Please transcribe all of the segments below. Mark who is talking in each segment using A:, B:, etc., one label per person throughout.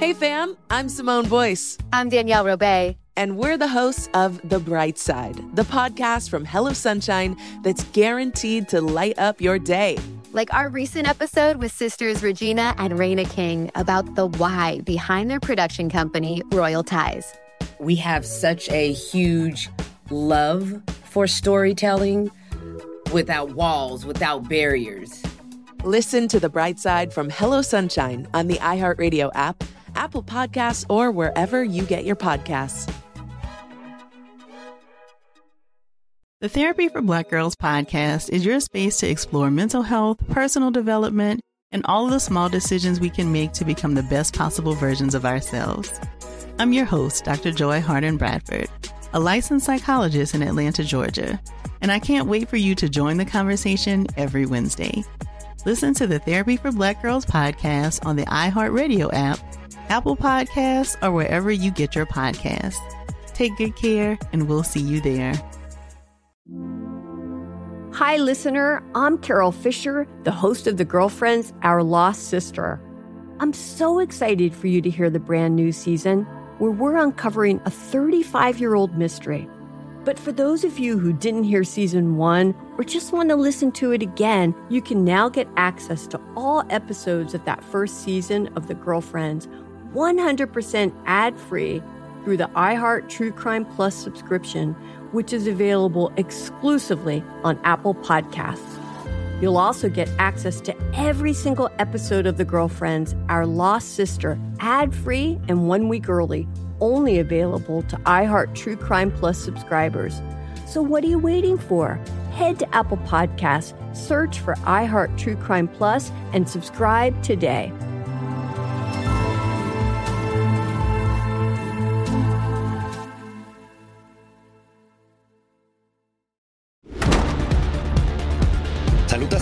A: Hey fam, I'm Simone Boyce.
B: I'm Danielle Robay.
A: And we're the hosts of The Bright Side, the podcast from Hello Sunshine that's guaranteed to light up your day.
B: Like our recent episode with sisters Regina and Raina King about the why behind their production company, Royal Ties.
C: We have such a huge love for storytelling without walls, without barriers.
A: Listen to The Bright Side from Hello Sunshine on the iHeartRadio app, Apple Podcasts, or wherever you get your podcasts.
D: The Therapy for Black Girls podcast is your space to explore mental health, personal development, and all the small decisions we can make to become the best possible versions of ourselves. I'm your host, Dr. Joy Harden Bradford, a licensed psychologist in Atlanta, Georgia, and I can't wait for you to join the conversation every Wednesday. Listen to the Therapy for Black Girls podcast on the iHeartRadio app, Apple Podcasts, or wherever you get your podcasts. Take good care, and we'll see you there.
E: Hi, listener. I'm Carol Fisher, the host of The Girlfriends, Our Lost Sister. I'm so excited for you to hear the brand new season where we're uncovering a 35 year old mystery. But for those of you who didn't hear season one or just want to listen to it again, you can now get access to all episodes of that first season of The Girlfriends 100% ad free through the iHeart True Crime Plus subscription which is available exclusively on Apple Podcasts. You'll also get access to every single episode of The Girlfriends, Our Lost Sister, ad free and one week early, only available to iHeart True Crime Plus subscribers. So, what are you waiting for? Head to Apple Podcasts, search for iHeart True Crime Plus, and subscribe today.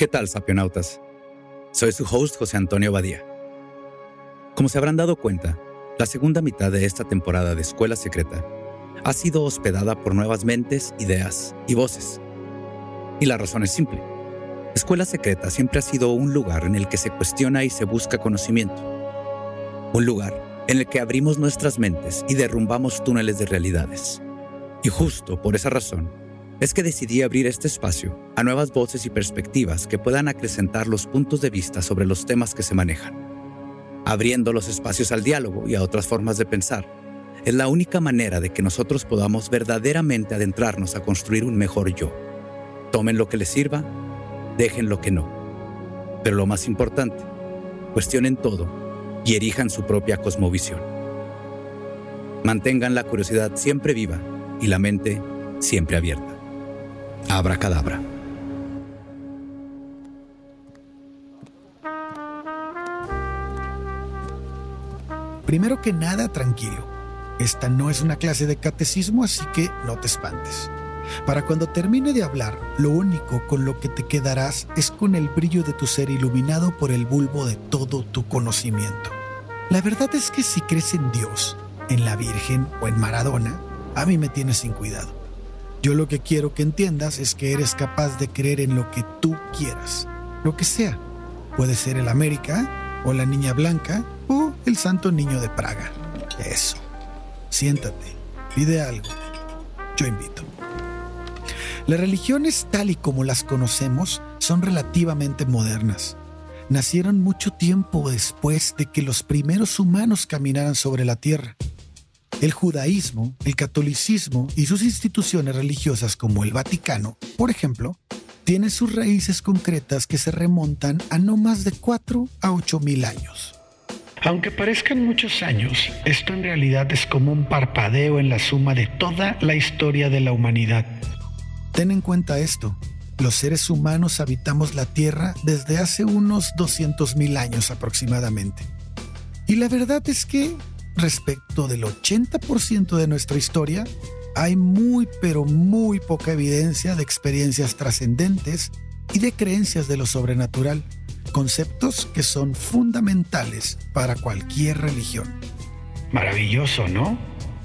F: ¿Qué tal, sapionautas? Soy su host José Antonio Badía. Como se habrán dado cuenta, la segunda mitad de esta temporada de Escuela Secreta ha sido hospedada por nuevas mentes, ideas y voces. Y la razón es simple. Escuela Secreta siempre ha sido un lugar en el que se cuestiona y se busca conocimiento. Un lugar en el que abrimos nuestras mentes y derrumbamos túneles de realidades. Y justo por esa razón, es que decidí abrir este espacio a nuevas voces y perspectivas que puedan acrecentar los puntos de vista sobre los temas que se manejan. Abriendo los espacios al diálogo y a otras formas de pensar, es la única manera de que nosotros podamos verdaderamente adentrarnos a construir un mejor yo. Tomen lo que les sirva, dejen lo que no. Pero lo más importante, cuestionen todo y erijan su propia cosmovisión. Mantengan la curiosidad siempre viva y la mente siempre abierta. Abracadabra.
G: Primero que nada, tranquilo. Esta no es una clase de catecismo, así que no te espantes. Para cuando termine de hablar, lo único con lo que te quedarás es con el brillo de tu ser iluminado por el bulbo de todo tu conocimiento. La verdad es que si crees en Dios, en la Virgen o en Maradona, a mí me tienes sin cuidado. Yo lo que quiero que entiendas es que eres capaz de creer en lo que tú quieras, lo que sea. Puede ser el América, o la Niña Blanca, o el Santo Niño de Praga. Eso. Siéntate, pide algo. Yo invito. Las religiones tal y como las conocemos son relativamente modernas. Nacieron mucho tiempo después de que los primeros humanos caminaran sobre la tierra. El judaísmo, el catolicismo y sus instituciones religiosas como el Vaticano, por ejemplo, tienen sus raíces concretas que se remontan a no más de 4 a 8 mil años.
H: Aunque parezcan muchos años, esto en realidad es como un parpadeo en la suma de toda la historia de la humanidad.
G: Ten en cuenta esto. Los seres humanos habitamos la Tierra desde hace unos 200 mil años aproximadamente. Y la verdad es que, respecto del 80% de nuestra historia, hay muy pero muy poca evidencia de experiencias trascendentes y de creencias de lo sobrenatural, conceptos que son fundamentales para cualquier religión.
H: Maravilloso, ¿no?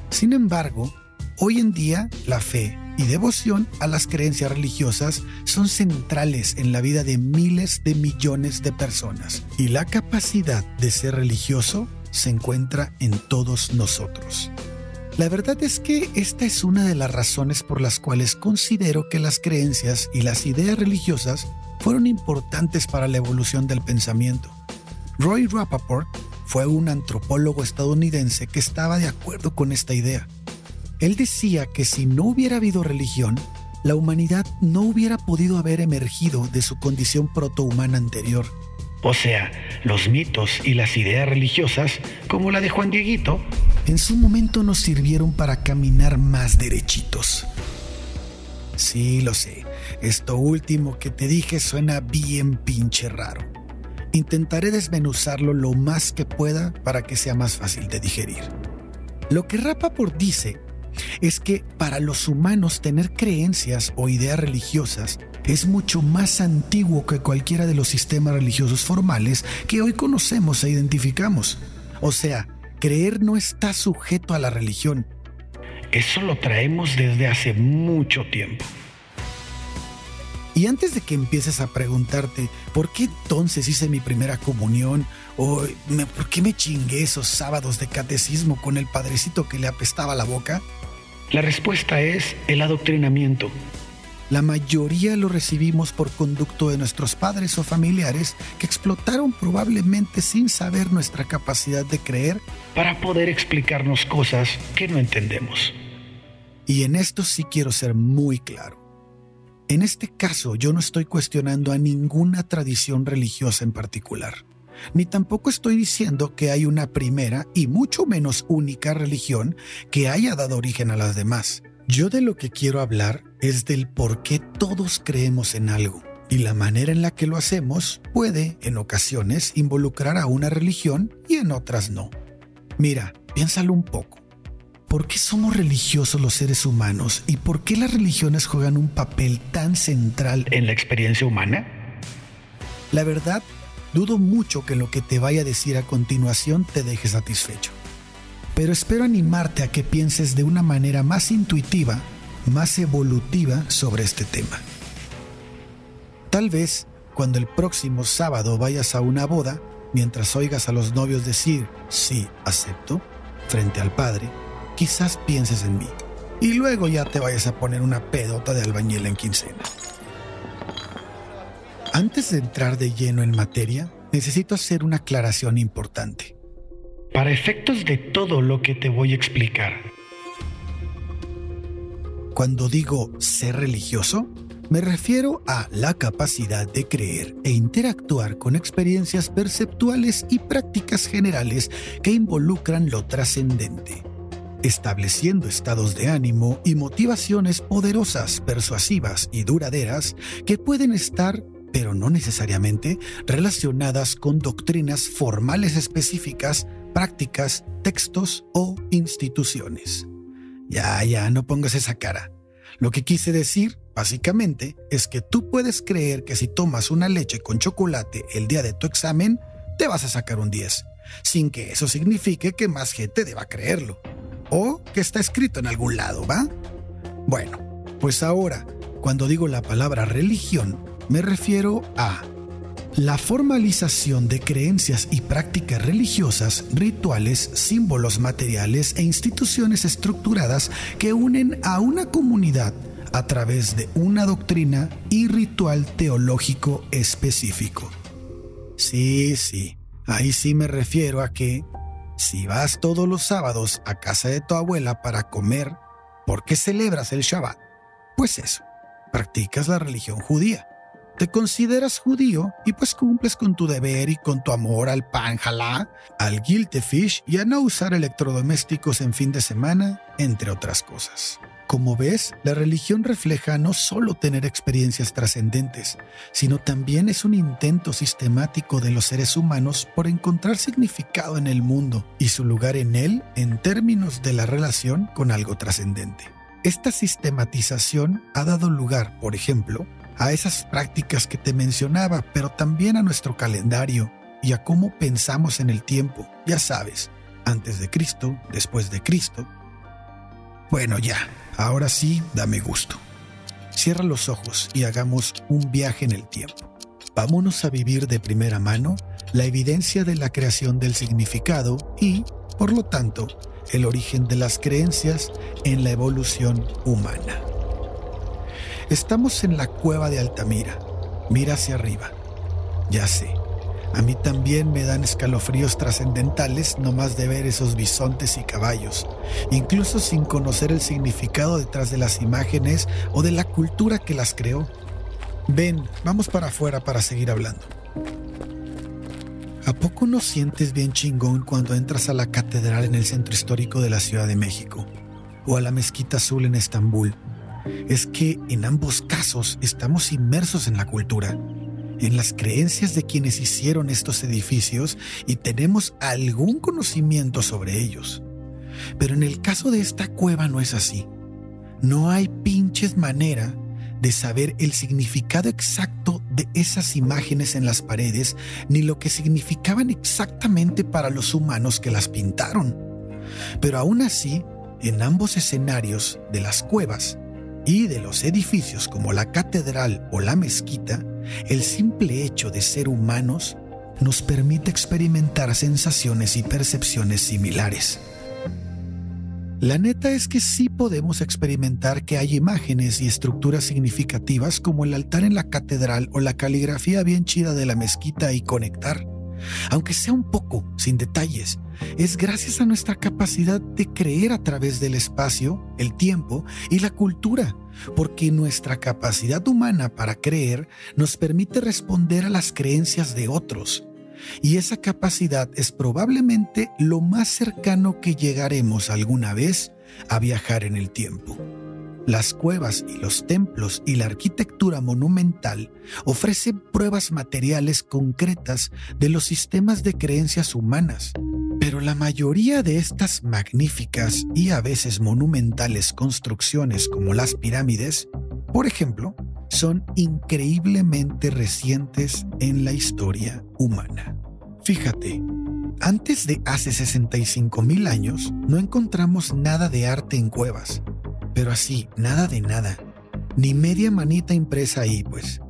G: Sin embargo, hoy en día la fe y devoción a las creencias religiosas son centrales en la vida de miles de millones de personas y la capacidad de ser religioso se encuentra en todos nosotros. La verdad es que esta es una de las razones por las cuales considero que las creencias y las ideas religiosas fueron importantes para la evolución del pensamiento. Roy Rappaport fue un antropólogo estadounidense que estaba de acuerdo con esta idea. Él decía que si no hubiera habido religión, la humanidad no hubiera podido haber emergido de su condición protohumana anterior.
H: O sea, los mitos y las ideas religiosas, como la de Juan Dieguito,
G: en su momento nos sirvieron para caminar más derechitos. Sí, lo sé, esto último que te dije suena bien pinche raro. Intentaré desmenuzarlo lo más que pueda para que sea más fácil de digerir. Lo que Rappaport dice es que para los humanos tener creencias o ideas religiosas es mucho más antiguo que cualquiera de los sistemas religiosos formales que hoy conocemos e identificamos. O sea, creer no está sujeto a la religión.
H: Eso lo traemos desde hace mucho tiempo.
G: Y antes de que empieces a preguntarte por qué entonces hice mi primera comunión o por qué me chingué esos sábados de catecismo con el padrecito que le apestaba la boca,
H: la respuesta es el adoctrinamiento.
G: La mayoría lo recibimos por conducto de nuestros padres o familiares que explotaron probablemente sin saber nuestra capacidad de creer
H: para poder explicarnos cosas que no entendemos.
G: Y en esto sí quiero ser muy claro. En este caso yo no estoy cuestionando a ninguna tradición religiosa en particular, ni tampoco estoy diciendo que hay una primera y mucho menos única religión que haya dado origen a las demás. Yo de lo que quiero hablar es del por qué todos creemos en algo y la manera en la que lo hacemos puede, en ocasiones, involucrar a una religión y en otras no. Mira, piénsalo un poco. ¿Por qué somos religiosos los seres humanos y por qué las religiones juegan un papel tan central
H: en la experiencia humana?
G: La verdad, dudo mucho que lo que te vaya a decir a continuación te deje satisfecho. Pero espero animarte a que pienses de una manera más intuitiva, más evolutiva sobre este tema. Tal vez cuando el próximo sábado vayas a una boda, mientras oigas a los novios decir sí, acepto, frente al padre, quizás pienses en mí. Y luego ya te vayas a poner una pedota de albañil en quincena. Antes de entrar de lleno en materia, necesito hacer una aclaración importante.
H: Para efectos de todo lo que te voy a explicar.
G: Cuando digo ser religioso, me refiero a la capacidad de creer e interactuar con experiencias perceptuales y prácticas generales que involucran lo trascendente estableciendo estados de ánimo y motivaciones poderosas, persuasivas y duraderas que pueden estar, pero no necesariamente, relacionadas con doctrinas formales específicas, prácticas, textos o instituciones. Ya, ya, no pongas esa cara. Lo que quise decir, básicamente, es que tú puedes creer que si tomas una leche con chocolate el día de tu examen, te vas a sacar un 10, sin que eso signifique que más gente deba creerlo o que está escrito en algún lado, ¿va? Bueno, pues ahora, cuando digo la palabra religión, me refiero a la formalización de creencias y prácticas religiosas, rituales, símbolos materiales e instituciones estructuradas que unen a una comunidad a través de una doctrina y ritual teológico específico. Sí, sí, ahí sí me refiero a que si vas todos los sábados a casa de tu abuela para comer, ¿por qué celebras el Shabbat? Pues eso, practicas la religión judía. Te consideras judío y pues cumples con tu deber y con tu amor al pan jalá, al guilty fish y a no usar electrodomésticos en fin de semana, entre otras cosas. Como ves, la religión refleja no solo tener experiencias trascendentes, sino también es un intento sistemático de los seres humanos por encontrar significado en el mundo y su lugar en él en términos de la relación con algo trascendente. Esta sistematización ha dado lugar, por ejemplo, a esas prácticas que te mencionaba, pero también a nuestro calendario y a cómo pensamos en el tiempo, ya sabes, antes de Cristo, después de Cristo. Bueno, ya, ahora sí, dame gusto. Cierra los ojos y hagamos un viaje en el tiempo. Vámonos a vivir de primera mano la evidencia de la creación del significado y, por lo tanto, el origen de las creencias en la evolución humana. Estamos en la cueva de Altamira. Mira hacia arriba. Ya sé, a mí también me dan escalofríos trascendentales nomás de ver esos bisontes y caballos, incluso sin conocer el significado detrás de las imágenes o de la cultura que las creó. Ven, vamos para afuera para seguir hablando. ¿A poco no sientes bien chingón cuando entras a la catedral en el centro histórico de la Ciudad de México? O a la mezquita azul en Estambul. Es que en ambos casos estamos inmersos en la cultura en las creencias de quienes hicieron estos edificios y tenemos algún conocimiento sobre ellos. Pero en el caso de esta cueva no es así. No hay pinches manera de saber el significado exacto de esas imágenes en las paredes ni lo que significaban exactamente para los humanos que las pintaron. Pero aún así, en ambos escenarios de las cuevas y de los edificios como la catedral o la mezquita, el simple hecho de ser humanos nos permite experimentar sensaciones y percepciones similares. La neta es que sí podemos experimentar que hay imágenes y estructuras significativas como el altar en la catedral o la caligrafía bien chida de la mezquita y conectar. Aunque sea un poco, sin detalles, es gracias a nuestra capacidad de creer a través del espacio, el tiempo y la cultura, porque nuestra capacidad humana para creer nos permite responder a las creencias de otros. Y esa capacidad es probablemente lo más cercano que llegaremos alguna vez a viajar en el tiempo. Las cuevas y los templos y la arquitectura monumental ofrecen pruebas materiales concretas de los sistemas de creencias humanas, pero la mayoría de estas magníficas y a veces monumentales construcciones como las pirámides, por ejemplo, son increíblemente recientes en la historia humana. Fíjate, antes de hace 65 mil años no encontramos nada de arte en cuevas pero así, nada de nada. Ni media manita impresa ahí, pues.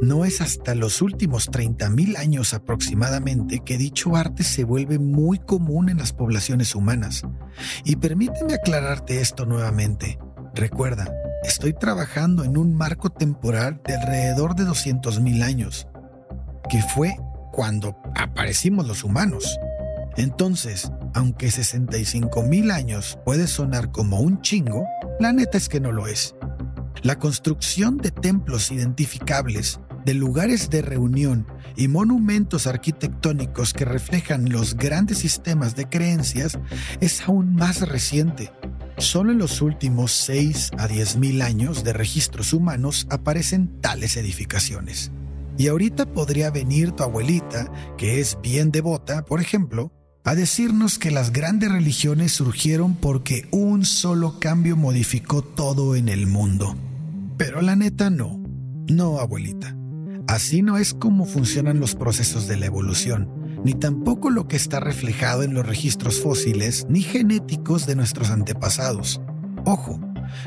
G: No es hasta los últimos 30.000 años aproximadamente que dicho arte se vuelve muy común en las poblaciones humanas. Y permíteme aclararte esto nuevamente. Recuerda, estoy trabajando en un marco temporal de alrededor de 200.000 años, que fue cuando aparecimos los humanos. Entonces, aunque 65 mil años puede sonar como un chingo, la neta es que no lo es. La construcción de templos identificables, de lugares de reunión y monumentos arquitectónicos que reflejan los grandes sistemas de creencias es aún más reciente. Solo en los últimos 6 a 10 mil años de registros humanos aparecen tales edificaciones. Y ahorita podría venir tu abuelita, que es bien devota, por ejemplo, a decirnos que las grandes religiones surgieron porque un solo cambio modificó todo en el mundo. Pero la neta no. No, abuelita. Así no es como funcionan los procesos de la evolución, ni tampoco lo que está reflejado en los registros fósiles ni genéticos de nuestros antepasados. Ojo,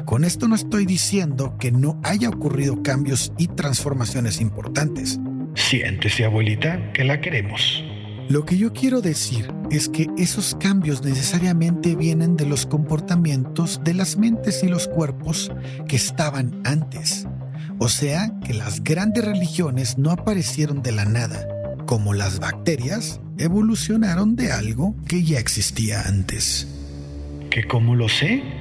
G: con esto no estoy diciendo que no haya ocurrido cambios y transformaciones importantes.
H: Siéntese, abuelita, que la queremos.
G: Lo que yo quiero decir es que esos cambios necesariamente vienen de los comportamientos de las mentes y los cuerpos que estaban antes. O sea que las grandes religiones no aparecieron de la nada, como las bacterias evolucionaron de algo que ya existía antes.
H: ¿Que cómo lo sé?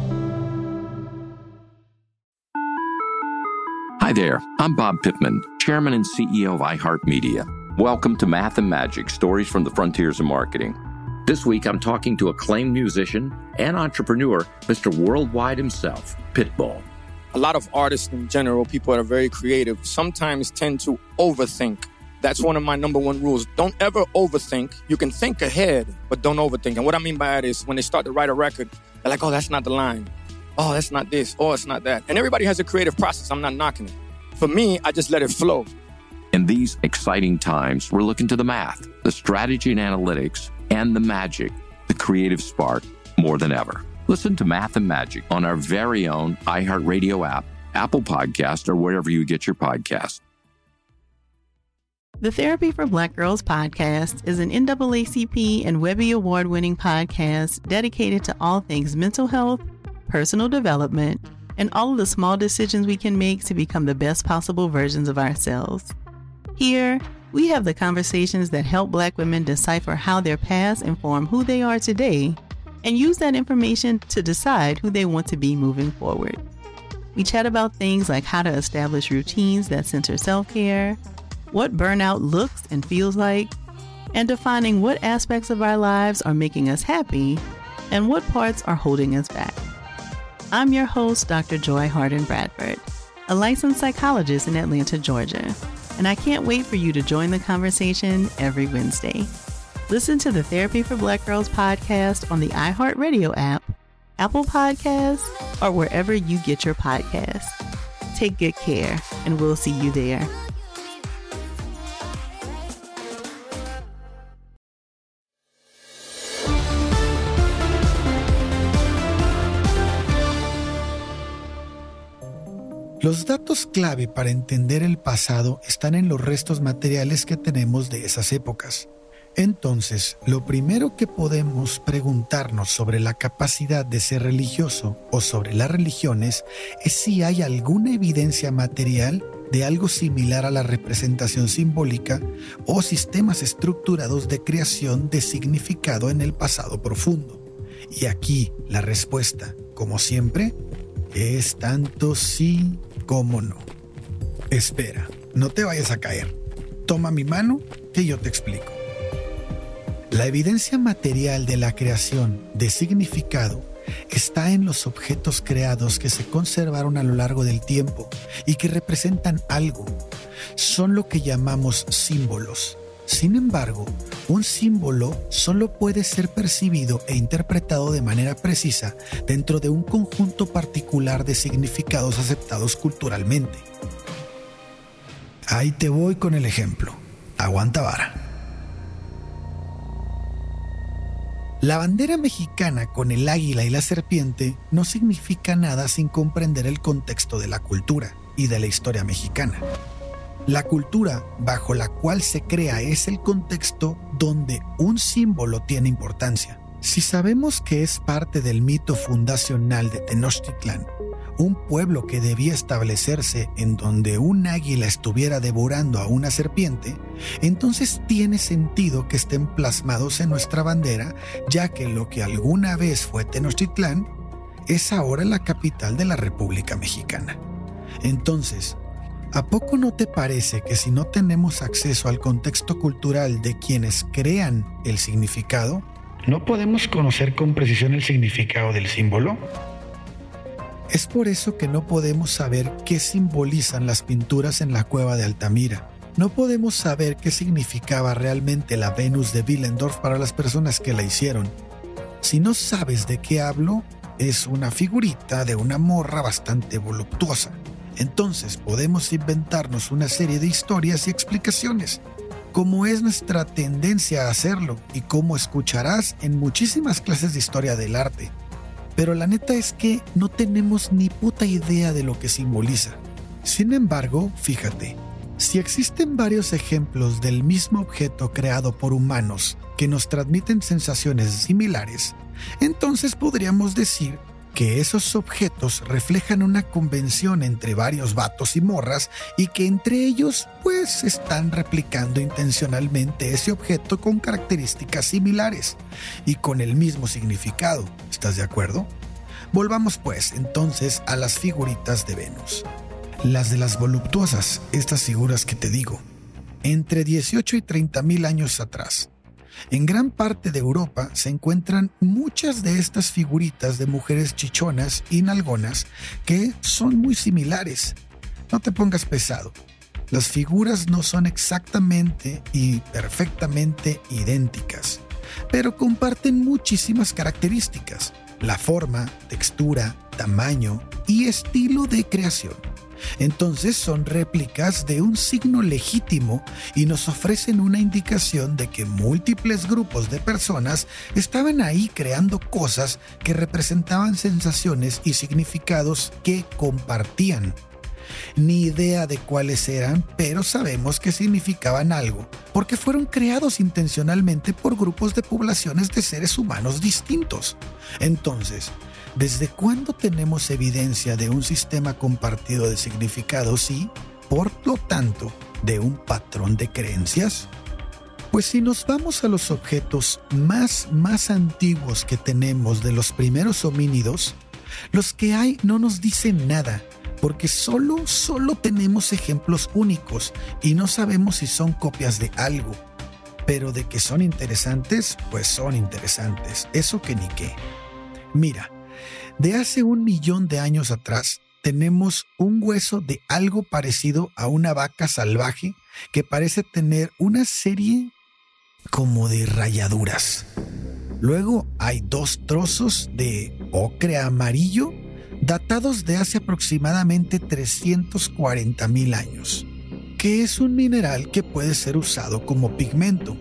I: Hi there, I'm Bob Pittman, Chairman and CEO of iHeartMedia. Welcome to Math and Magic Stories from the Frontiers of Marketing. This week I'm talking to acclaimed musician and entrepreneur, Mr. Worldwide himself, Pitbull.
J: A lot of artists in general, people that are very creative, sometimes tend to overthink. That's one of my number one rules. Don't ever overthink. You can think ahead, but don't overthink. And what I mean by that is when they start to write a record, they're like, oh, that's not the line. Oh, that's not this. Oh, it's not that. And everybody has a creative process. I'm not knocking it. For me, I just let it flow.
I: In these exciting times, we're looking to the math, the strategy and analytics, and the magic, the creative spark, more than ever. Listen to Math and Magic on our very own iHeartRadio app, Apple Podcast, or wherever you get your podcast.
D: The Therapy for Black Girls podcast is an NAACP and Webby Award winning podcast dedicated to all things mental health, personal development, and all of the small decisions we can make to become the best possible versions of ourselves. Here, we have the conversations that help Black women decipher how their past inform who they are today and use that information to decide who they want to be moving forward. We chat about things like how to establish routines that center self care, what burnout looks and feels like, and defining what aspects of our lives are making us happy and what parts are holding us back. I'm your host, Dr. Joy Harden Bradford, a licensed psychologist in Atlanta, Georgia, and I can't wait for you to join the conversation every Wednesday. Listen to the Therapy for Black Girls podcast on the iHeartRadio app, Apple Podcasts, or wherever you get your podcasts. Take good care, and we'll see you there.
G: Los datos clave para entender el pasado están en los restos materiales que tenemos de esas épocas. Entonces, lo primero que podemos preguntarnos sobre la capacidad de ser religioso o sobre las religiones es si hay alguna evidencia material de algo similar a la representación simbólica o sistemas estructurados de creación de significado en el pasado profundo. Y aquí la respuesta, como siempre, es tanto sí ¿Cómo no? Espera, no te vayas a caer. Toma mi mano que yo te explico. La evidencia material de la creación de significado está en los objetos creados que se conservaron a lo largo del tiempo y que representan algo. Son lo que llamamos símbolos. Sin embargo, un símbolo solo puede ser percibido e interpretado de manera precisa dentro de un conjunto particular de significados aceptados culturalmente. Ahí te voy con el ejemplo. Aguanta vara. La bandera mexicana con el águila y la serpiente no significa nada sin comprender el contexto de la cultura y de la historia mexicana. La cultura bajo la cual se crea es el contexto donde un símbolo tiene importancia. Si sabemos que es parte del mito fundacional de Tenochtitlan, un pueblo que debía establecerse en donde un águila estuviera devorando a una serpiente, entonces tiene sentido que estén plasmados en nuestra bandera, ya que lo que alguna vez fue Tenochtitlán es ahora la capital de la República Mexicana. Entonces, ¿A poco no te parece que si no tenemos acceso al contexto cultural de quienes crean el significado,
H: ¿no podemos conocer con precisión el significado del símbolo?
G: Es por eso que no podemos saber qué simbolizan las pinturas en la cueva de Altamira. No podemos saber qué significaba realmente la Venus de Willendorf para las personas que la hicieron. Si no sabes de qué hablo, es una figurita de una morra bastante voluptuosa. Entonces podemos inventarnos una serie de historias y explicaciones, como es nuestra tendencia a hacerlo y como escucharás en muchísimas clases de historia del arte. Pero la neta es que no tenemos ni puta idea de lo que simboliza. Sin embargo, fíjate, si existen varios ejemplos del mismo objeto creado por humanos que nos transmiten sensaciones similares, entonces podríamos decir que esos objetos reflejan una convención entre varios vatos y morras y que entre ellos pues están replicando intencionalmente ese objeto con características similares y con el mismo significado. ¿Estás de acuerdo? Volvamos pues entonces a las figuritas de Venus. Las de las voluptuosas, estas figuras que te digo, entre 18 y 30 mil años atrás, en gran parte de Europa se encuentran muchas de estas figuritas de mujeres chichonas y nalgonas que son muy similares. No te pongas pesado. Las figuras no son exactamente y perfectamente idénticas, pero comparten muchísimas características. La forma, textura, tamaño y estilo de creación. Entonces son réplicas de un signo legítimo y nos ofrecen una indicación de que múltiples grupos de personas estaban ahí creando cosas que representaban sensaciones y significados que compartían. Ni idea de cuáles eran, pero sabemos que significaban algo, porque fueron creados intencionalmente por grupos de poblaciones de seres humanos distintos. Entonces, ¿Desde cuándo tenemos evidencia de un sistema compartido de significados y, por lo tanto, de un patrón de creencias? Pues si nos vamos a los objetos más, más antiguos que tenemos de los primeros homínidos, los que hay no nos dicen nada, porque solo, solo tenemos ejemplos únicos y no sabemos si son copias de algo. Pero de que son interesantes, pues son interesantes, eso que ni qué. Mira, de hace un millón de años atrás, tenemos un hueso de algo parecido a una vaca salvaje que parece tener una serie como de rayaduras. Luego hay dos trozos de ocre amarillo datados de hace aproximadamente 340 mil años, que es un mineral que puede ser usado como pigmento.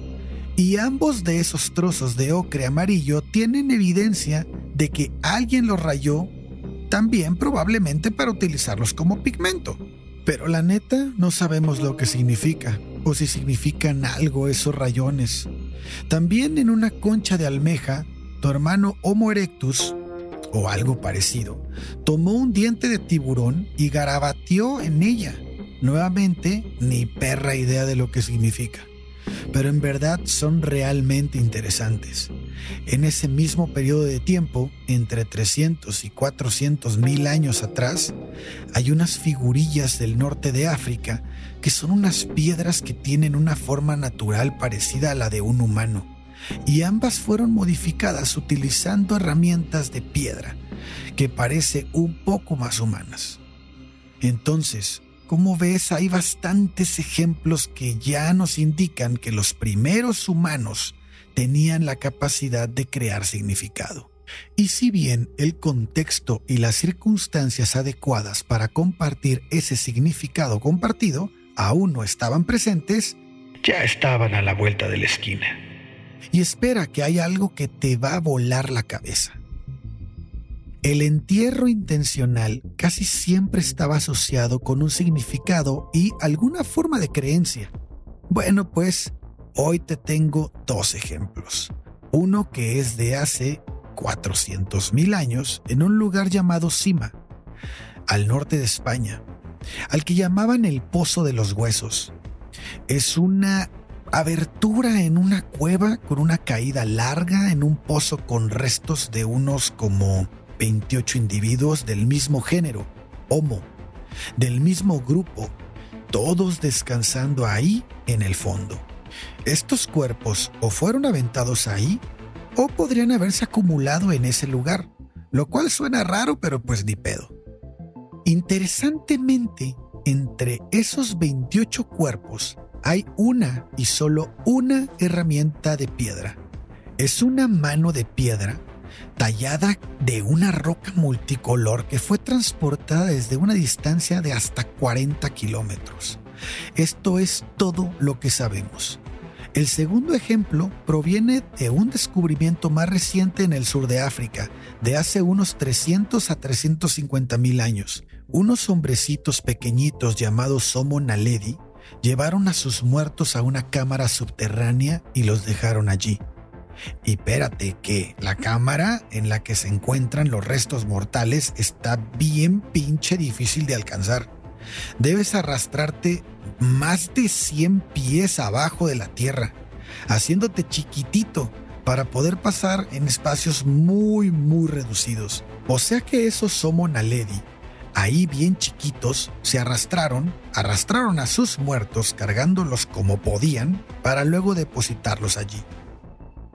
G: Y ambos de esos trozos de ocre amarillo tienen evidencia de que alguien los rayó, también probablemente para utilizarlos como pigmento. Pero la neta no sabemos lo que significa o si significan algo esos rayones. También en una concha de almeja, tu hermano Homo erectus, o algo parecido, tomó un diente de tiburón y garabateó en ella. Nuevamente, ni perra idea de lo que significa pero en verdad son realmente interesantes. En ese mismo periodo de tiempo, entre 300 y 400 mil años atrás, hay unas figurillas del norte de África que son unas piedras que tienen una forma natural parecida a la de un humano, y ambas fueron modificadas utilizando herramientas de piedra que parece un poco más humanas. Entonces, como ves, hay bastantes ejemplos que ya nos indican que los primeros humanos tenían la capacidad de crear significado. Y si bien el contexto y las circunstancias adecuadas para compartir ese significado compartido aún no estaban presentes,
H: ya estaban a la vuelta de la esquina.
G: Y espera que hay algo que te va a volar la cabeza. El entierro intencional casi siempre estaba asociado con un significado y alguna forma de creencia. Bueno, pues hoy te tengo dos ejemplos. Uno que es de hace 400.000 años en un lugar llamado Sima, al norte de España, al que llamaban el Pozo de los Huesos. Es una abertura en una cueva con una caída larga en un pozo con restos de unos como 28 individuos del mismo género, Homo, del mismo grupo, todos descansando ahí en el fondo. Estos cuerpos o fueron aventados ahí o podrían haberse acumulado en ese lugar, lo cual suena raro, pero pues ni pedo. Interesantemente, entre esos 28 cuerpos hay una y solo una herramienta de piedra. Es una mano de piedra tallada de una roca multicolor que fue transportada desde una distancia de hasta 40 kilómetros. Esto es todo lo que sabemos. El segundo ejemplo proviene de un descubrimiento más reciente en el sur de África, de hace unos 300 a 350 mil años. unos hombrecitos pequeñitos llamados Somo Naledi llevaron a sus muertos a una cámara subterránea y los dejaron allí. Y espérate que la cámara en la que se encuentran los restos mortales está bien pinche difícil de alcanzar. Debes arrastrarte más de 100 pies abajo de la tierra, haciéndote chiquitito para poder pasar en espacios muy muy reducidos. O sea que esos Somo Naledi ahí bien chiquitos, se arrastraron, arrastraron a sus muertos cargándolos como podían para luego depositarlos allí.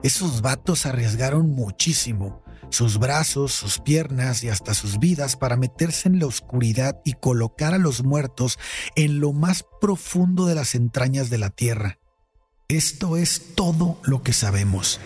G: Esos vatos arriesgaron muchísimo, sus brazos, sus piernas y hasta sus vidas para meterse en la oscuridad y colocar a los muertos en lo más profundo de las entrañas de la tierra. Esto es todo lo que sabemos.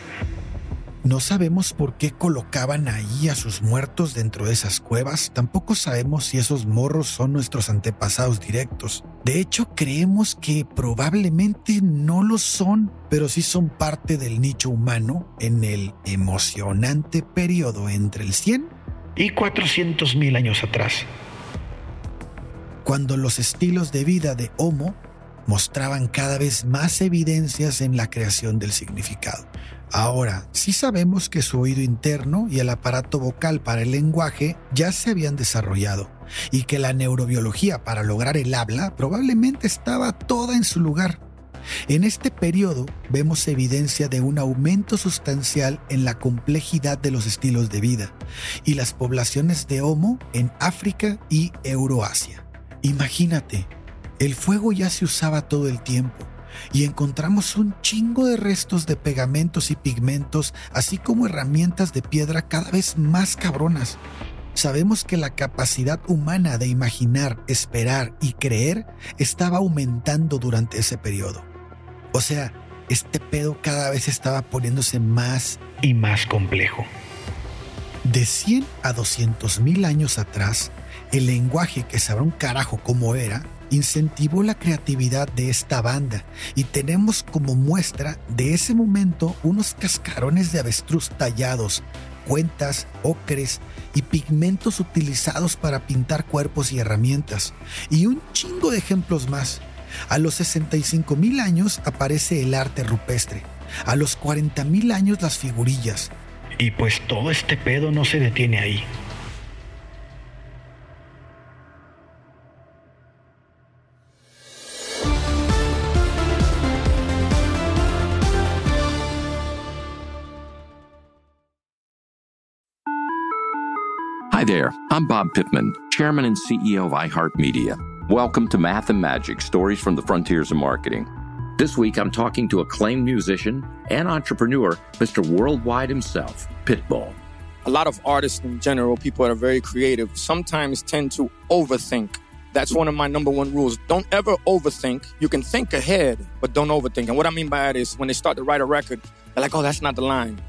G: No sabemos por qué colocaban ahí a sus muertos dentro de esas cuevas, tampoco sabemos si esos morros son nuestros antepasados directos. De hecho, creemos que probablemente no lo son, pero sí son parte del nicho humano en el emocionante periodo entre el 100
H: y 400 mil años atrás.
G: Cuando los estilos de vida de Homo mostraban cada vez más evidencias en la creación del significado. Ahora, sí sabemos que su oído interno y el aparato vocal para el lenguaje ya se habían desarrollado y que la neurobiología para lograr el habla probablemente estaba toda en su lugar. En este periodo vemos evidencia de un aumento sustancial en la complejidad de los estilos de vida y las poblaciones de Homo en África y Euroasia. Imagínate, el fuego ya se usaba todo el tiempo y encontramos un chingo de restos de pegamentos y pigmentos, así como herramientas de piedra cada vez más cabronas. Sabemos que la capacidad humana de imaginar, esperar y creer estaba aumentando durante ese periodo. O sea, este pedo cada vez estaba poniéndose más
H: y más complejo.
G: De 100 a 200 mil años atrás, el lenguaje que sabrá un carajo cómo era, incentivó la creatividad de esta banda y tenemos como muestra de ese momento unos cascarones de avestruz tallados, cuentas, ocres y pigmentos utilizados para pintar cuerpos y herramientas, y un chingo de ejemplos más. A los 65 mil años aparece el arte rupestre, a los 40 mil años las figurillas.
H: Y pues todo este pedo no se detiene ahí.
I: Hi there, I'm Bob Pittman, Chairman and CEO of iHeartMedia. Welcome to Math and Magic Stories from the Frontiers of Marketing. This week, I'm talking to acclaimed musician and entrepreneur, Mr. Worldwide himself, Pitbull.
J: A lot of artists in general, people that are very creative, sometimes tend to overthink. That's one of my number one rules. Don't ever overthink. You can think ahead, but don't overthink. And what I mean by that is when they start to write a record, they're like, oh, that's not the line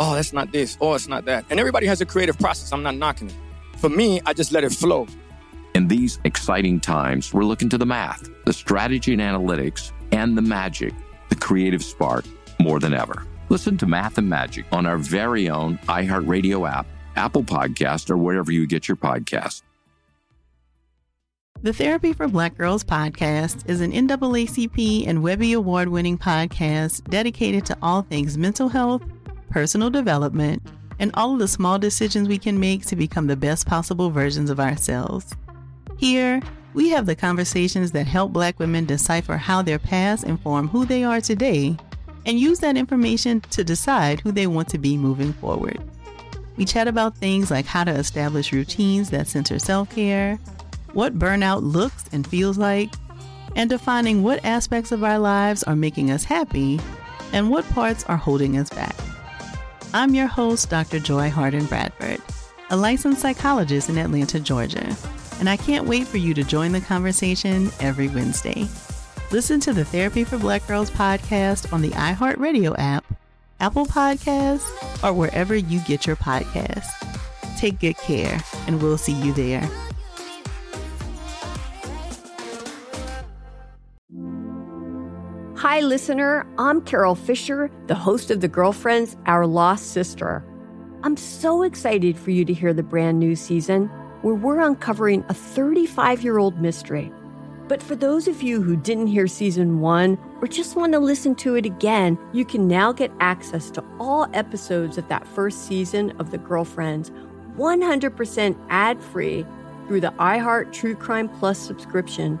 J: oh, that's not this, oh, it's not that. And everybody has a creative process. I'm not knocking it. For me, I just let it flow.
I: In these exciting times, we're looking to the math, the strategy and analytics, and the magic, the creative spark, more than ever. Listen to Math and Magic on our very own iHeartRadio app, Apple Podcast, or wherever you get your podcasts.
D: The Therapy for Black Girls podcast is an NAACP and Webby Award winning podcast dedicated to all things mental health personal development, and all of the small decisions we can make to become the best possible versions of ourselves. Here, we have the conversations that help Black women decipher how their past inform who they are today and use that information to decide who they want to be moving forward. We chat about things like how to establish routines that center self care, what burnout looks and feels like, and defining what aspects of our lives are making us happy and what parts are holding us back. I'm your host, Dr. Joy Harden Bradford, a licensed psychologist in Atlanta, Georgia, and I can't wait for you to join the conversation every Wednesday. Listen to the Therapy for Black Girls podcast on the iHeartRadio app, Apple Podcasts, or wherever you get your podcasts. Take good care, and we'll see you there.
E: Hi, listener. I'm Carol Fisher, the host of The Girlfriends, Our Lost Sister. I'm so excited for you to hear the brand new season. where we're uncovering a 35 year old mystery. But for those of you who didn't hear season one or just want to listen to it again, you can now get access to all episodes of that first season of The Girlfriends 100% ad free through the iHeart True Crime Plus subscription,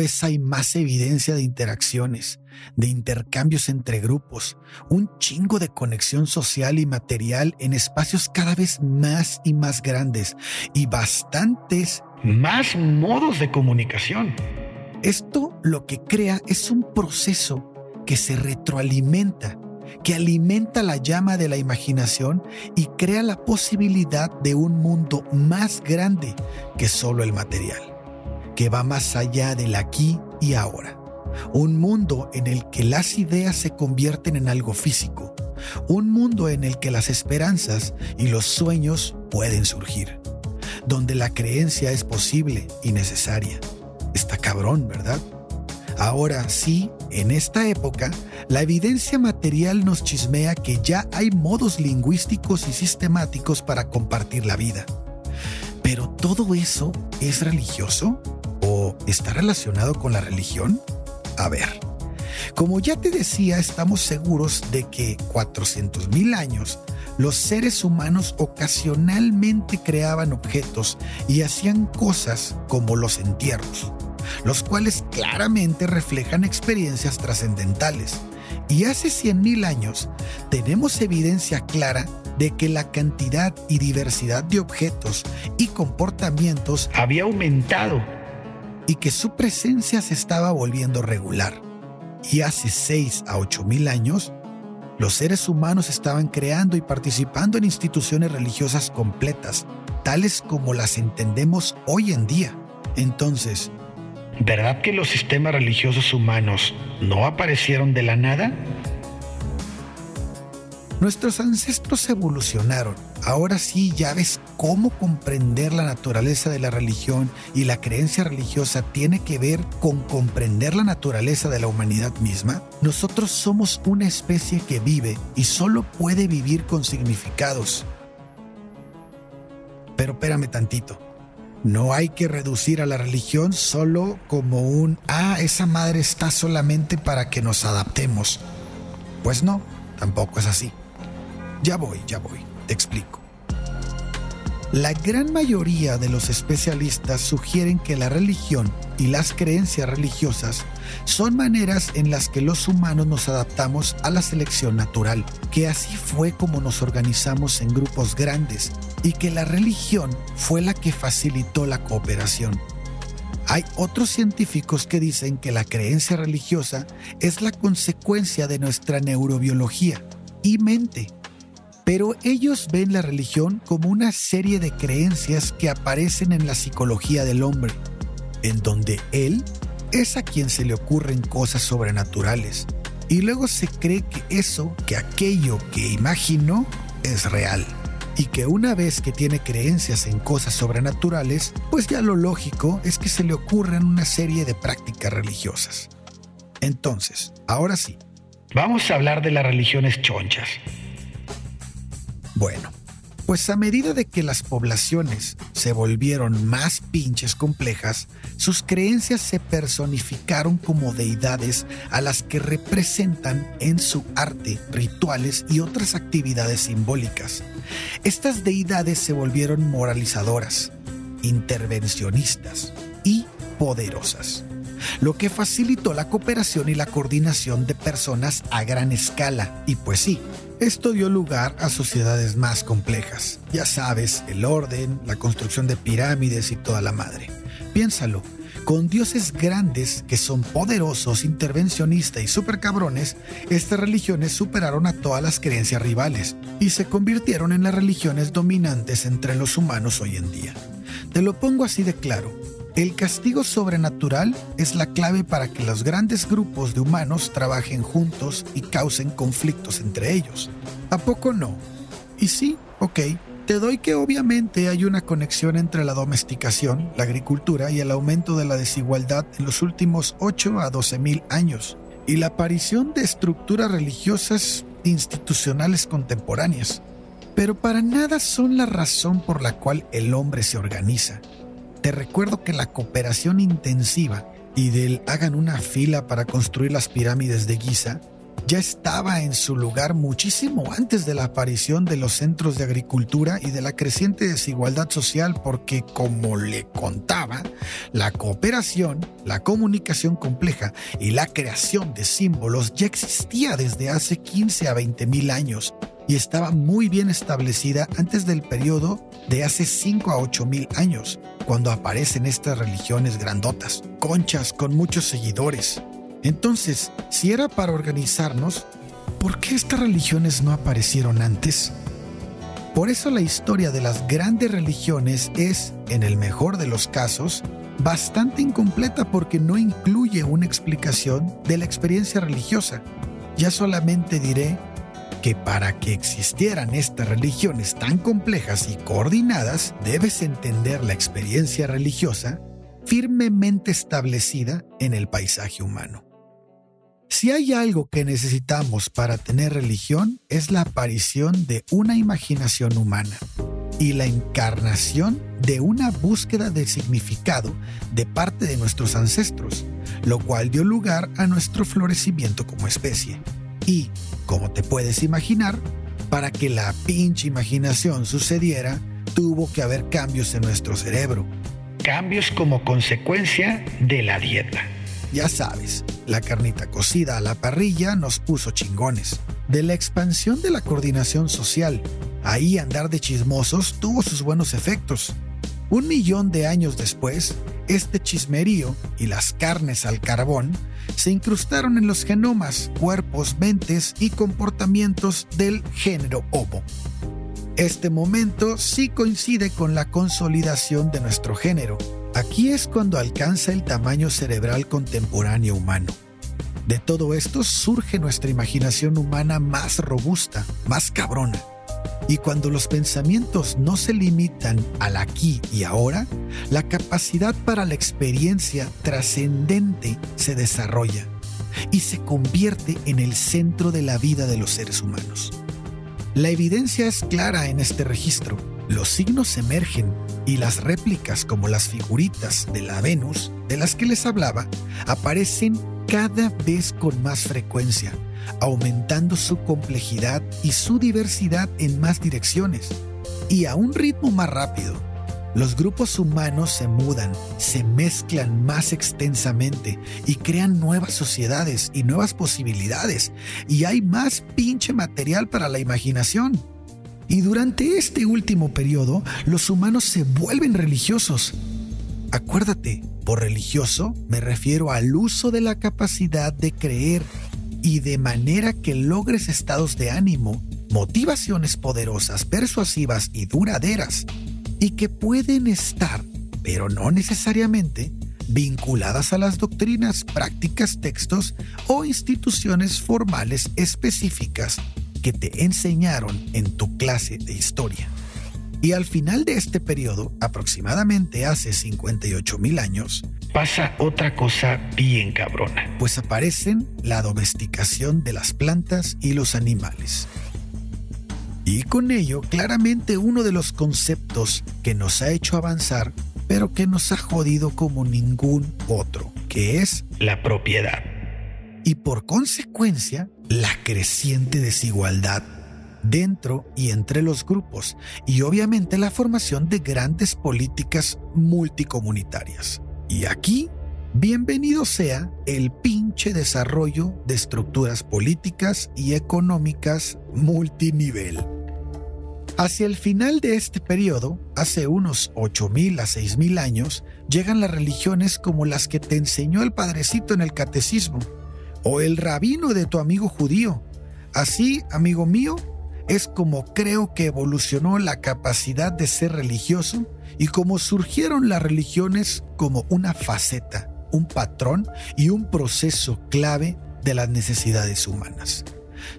G: Vez hay más evidencia de interacciones, de intercambios entre grupos, un chingo de conexión social y material en espacios cada vez más y más grandes y bastantes
H: más modos de comunicación.
G: Esto lo que crea es un proceso que se retroalimenta, que alimenta la llama de la imaginación y crea la posibilidad de un mundo más grande que solo el material que va más allá del aquí y ahora. Un mundo en el que las ideas se convierten en algo físico. Un mundo en el que las esperanzas y los sueños pueden surgir. Donde la creencia es posible y necesaria. Está cabrón, ¿verdad? Ahora sí, en esta época, la evidencia material nos chismea que ya hay modos lingüísticos y sistemáticos para compartir la vida. Pero todo eso es religioso? ¿O está relacionado con la religión? A ver, como ya te decía, estamos seguros de que 400.000 años los seres humanos ocasionalmente creaban objetos y hacían cosas como los entierros, los cuales claramente reflejan experiencias trascendentales. Y hace 100.000 años tenemos evidencia clara de que la cantidad y diversidad de objetos y comportamientos
H: había aumentado
G: y que su presencia se estaba volviendo regular. Y hace 6 a 8 mil años, los seres humanos estaban creando y participando en instituciones religiosas completas, tales como las entendemos hoy en día. Entonces,
H: ¿verdad que los sistemas religiosos humanos no aparecieron de la nada?
G: Nuestros ancestros evolucionaron. Ahora sí, ya ves cómo comprender la naturaleza de la religión y la creencia religiosa tiene que ver con comprender la naturaleza de la humanidad misma. Nosotros somos una especie que vive y solo puede vivir con significados. Pero espérame tantito. No hay que reducir a la religión solo como un, ah, esa madre está solamente para que nos adaptemos. Pues no, tampoco es así. Ya voy, ya voy, te explico. La gran mayoría de los especialistas sugieren que la religión y las creencias religiosas son maneras en las que los humanos nos adaptamos a la selección natural, que así fue como nos organizamos en grupos grandes y que la religión fue la que facilitó la cooperación. Hay otros científicos que dicen que la creencia religiosa es la consecuencia de nuestra neurobiología y mente pero ellos ven la religión como una serie de creencias que aparecen en la psicología del hombre, en donde él es a quien se le ocurren cosas sobrenaturales, y luego se cree que eso, que aquello que imaginó, es real. Y que una vez que tiene creencias en cosas sobrenaturales, pues ya lo lógico es que se le ocurran una serie de prácticas religiosas. Entonces, ahora sí.
H: Vamos a hablar de las religiones chonchas.
G: Bueno, pues a medida de que las poblaciones se volvieron más pinches complejas, sus creencias se personificaron como deidades a las que representan en su arte rituales y otras actividades simbólicas. Estas deidades se volvieron moralizadoras, intervencionistas y poderosas, lo que facilitó la cooperación y la coordinación de personas a gran escala. Y pues sí, esto dio lugar a sociedades más complejas. Ya sabes, el orden, la construcción de pirámides y toda la madre. Piénsalo, Con dioses grandes que son poderosos, intervencionistas y super cabrones, estas religiones superaron a todas las creencias rivales y se convirtieron en las religiones dominantes entre los humanos hoy en día. Te lo pongo así de claro. El castigo sobrenatural es la clave para que los grandes grupos de humanos trabajen juntos y causen conflictos entre ellos. ¿A poco no? Y sí, ok, te doy que obviamente hay una conexión entre la domesticación, la agricultura y el aumento de la desigualdad en los últimos 8 a 12 mil años, y la aparición de estructuras religiosas institucionales contemporáneas. Pero para nada son la razón por la cual el hombre se organiza. Te recuerdo que la cooperación intensiva y del hagan una fila para construir las pirámides de Giza ya estaba en su lugar muchísimo antes de la aparición de los centros de agricultura y de la creciente desigualdad social porque, como le contaba, la cooperación, la comunicación compleja y la creación de símbolos ya existía desde hace 15 a 20 mil años y estaba muy bien establecida antes del periodo de hace 5 a 8 mil años, cuando aparecen estas religiones grandotas, conchas con muchos seguidores, entonces, si era para organizarnos, ¿por qué estas religiones no aparecieron antes? Por eso la historia de las grandes religiones es, en el mejor de los casos, bastante incompleta porque no incluye una explicación de la experiencia religiosa. Ya solamente diré que para que existieran estas religiones tan complejas y coordinadas, debes entender la experiencia religiosa firmemente establecida en el paisaje humano. Si hay algo que necesitamos para tener religión es la aparición de una imaginación humana y la encarnación de una búsqueda de significado de parte de nuestros ancestros, lo cual dio lugar a nuestro florecimiento como especie. Y, como te puedes imaginar, para que la pinche imaginación sucediera, tuvo que haber cambios en nuestro cerebro.
H: Cambios como consecuencia de la dieta.
G: Ya sabes, la carnita cocida a la parrilla nos puso chingones. De la expansión de la coordinación social, ahí andar de chismosos tuvo sus buenos efectos. Un millón de años después, este chismerío y las carnes al carbón se incrustaron en los genomas, cuerpos, mentes y comportamientos del género Homo. Este momento sí coincide con la consolidación de nuestro género, Aquí es cuando alcanza el tamaño cerebral contemporáneo humano. De todo esto surge nuestra imaginación humana más robusta, más cabrona. Y cuando los pensamientos no se limitan al aquí y ahora, la capacidad para la experiencia trascendente se desarrolla y se convierte en el centro de la vida de los seres humanos. La evidencia es clara en este registro. Los signos emergen y las réplicas como las figuritas de la Venus de las que les hablaba aparecen cada vez con más frecuencia, aumentando su complejidad y su diversidad en más direcciones y a un ritmo más rápido. Los grupos humanos se mudan, se mezclan más extensamente y crean nuevas sociedades y nuevas posibilidades y hay más pinche material para la imaginación. Y durante este último periodo, los humanos se vuelven religiosos. Acuérdate, por religioso me refiero al uso de la capacidad de creer y de manera que logres estados de ánimo, motivaciones poderosas, persuasivas y duraderas, y que pueden estar, pero no necesariamente, vinculadas a las doctrinas, prácticas, textos o instituciones formales específicas que te enseñaron en tu clase de historia. Y al final de este periodo, aproximadamente hace 58 mil años,
H: pasa otra cosa bien cabrona.
G: Pues aparecen la domesticación de las plantas y los animales. Y con ello, claramente uno de los conceptos que nos ha hecho avanzar, pero que nos ha jodido como ningún otro, que es
H: la propiedad.
G: Y por consecuencia, la creciente desigualdad dentro y entre los grupos y obviamente la formación de grandes políticas multicomunitarias. Y aquí, bienvenido sea el pinche desarrollo de estructuras políticas y económicas multinivel. Hacia el final de este periodo, hace unos 8.000 a 6.000 años, llegan las religiones como las que te enseñó el padrecito en el catecismo o el rabino de tu amigo judío. Así, amigo mío, es como creo que evolucionó la capacidad de ser religioso y como surgieron las religiones como una faceta, un patrón y un proceso clave de las necesidades humanas.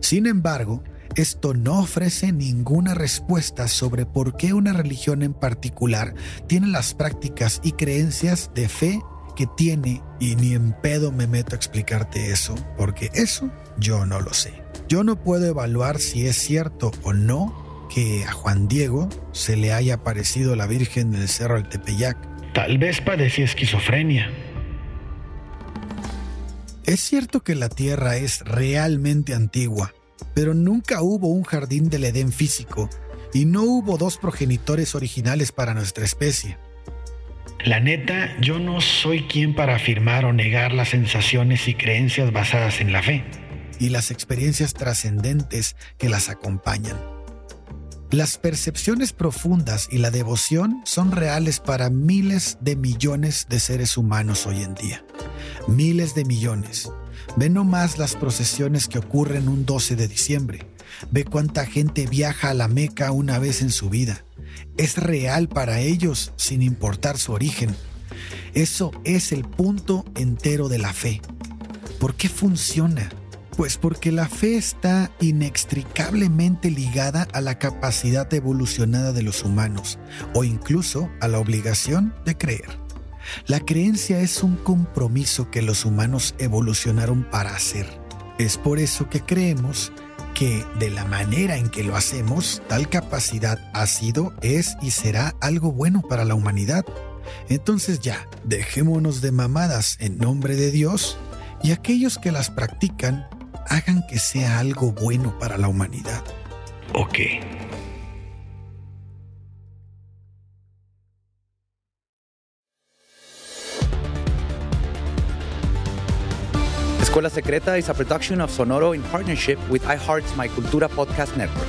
G: Sin embargo, esto no ofrece ninguna respuesta sobre por qué una religión en particular tiene las prácticas y creencias de fe que tiene y ni en pedo me meto a explicarte eso, porque eso yo no lo sé. Yo no puedo evaluar si es cierto o no que a Juan Diego se le haya aparecido la Virgen del Cerro del Tepeyac.
H: Tal vez padecía esquizofrenia.
G: Es cierto que la Tierra es realmente antigua, pero nunca hubo un jardín del Edén físico y no hubo dos progenitores originales para nuestra especie.
H: La neta, yo no soy quien para afirmar o negar las sensaciones y creencias basadas en la fe.
G: Y las experiencias trascendentes que las acompañan. Las percepciones profundas y la devoción son reales para miles de millones de seres humanos hoy en día. Miles de millones. Ve nomás las procesiones que ocurren un 12 de diciembre. Ve cuánta gente viaja a la Meca una vez en su vida. Es real para ellos sin importar su origen. Eso es el punto entero de la fe. ¿Por qué funciona? Pues porque la fe está inextricablemente ligada a la capacidad evolucionada de los humanos o incluso a la obligación de creer. La creencia es un compromiso que los humanos evolucionaron para hacer. Es por eso que creemos que de la manera en que lo hacemos, tal capacidad ha sido, es y será algo bueno para la humanidad. Entonces ya, dejémonos de mamadas en nombre de Dios y aquellos que las practican hagan que sea algo bueno para la humanidad.
H: Ok.
K: Escuela Secreta is a production of Sonoro in partnership with iHeart's My Cultura podcast network.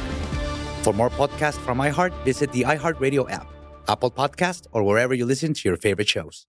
K: For more podcasts from iHeart, visit the iHeartRadio app, Apple Podcast, or wherever you listen to your favorite shows.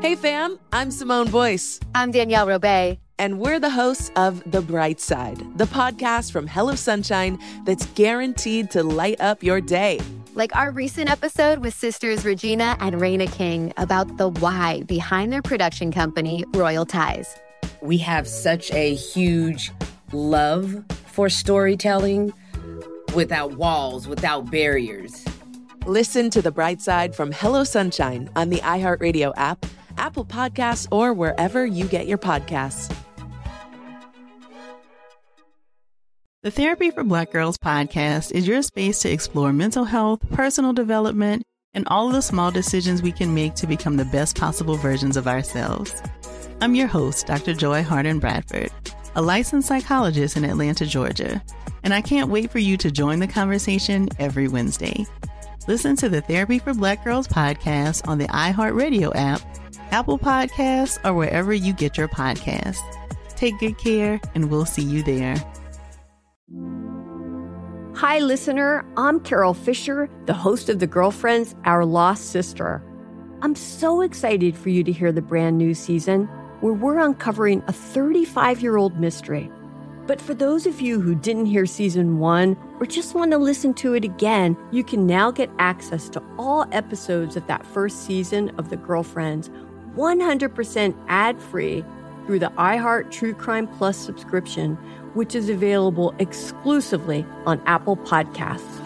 A: Hey fam, I'm Simone Boyce.
B: I'm Danielle Robay.
A: And we're the hosts of The Bright Side, the podcast from Hello Sunshine that's guaranteed to light up your day.
B: Like our recent episode with sisters Regina and Raina King about the why behind their production company, Royal Ties.
C: We have such a huge love for storytelling without walls, without barriers.
A: Listen to The Bright Side from Hello Sunshine on the iHeartRadio app, Apple Podcasts, or wherever you get your podcasts.
D: The Therapy for Black Girls podcast is your space to explore mental health, personal development, and all the small decisions we can make to become the best possible versions of ourselves. I'm your host, Dr. Joy Harden Bradford, a licensed psychologist in Atlanta, Georgia, and I can't wait for you to join the conversation every Wednesday. Listen to the Therapy for Black Girls podcast on the iHeartRadio app, Apple Podcasts, or wherever you get your podcasts. Take good care, and we'll see you there.
E: Hi, listener. I'm Carol Fisher, the host of The Girlfriends, Our Lost Sister. I'm so excited for you to hear the brand new season where we're uncovering a 35 year old mystery. But for those of you who didn't hear season one or just want to listen to it again, you can now get access to all episodes of that first season of The Girlfriends 100% ad free through the iHeart True Crime Plus subscription which is available exclusively on Apple Podcasts.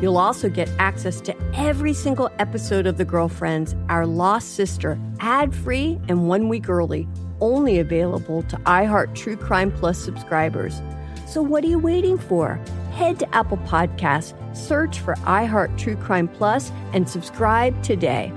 E: You'll also get access to every single episode of The Girlfriends, Our Lost Sister, ad free and one week early, only available to iHeart True Crime Plus subscribers. So, what are you waiting for? Head to Apple Podcasts, search for iHeart True Crime Plus, and subscribe today.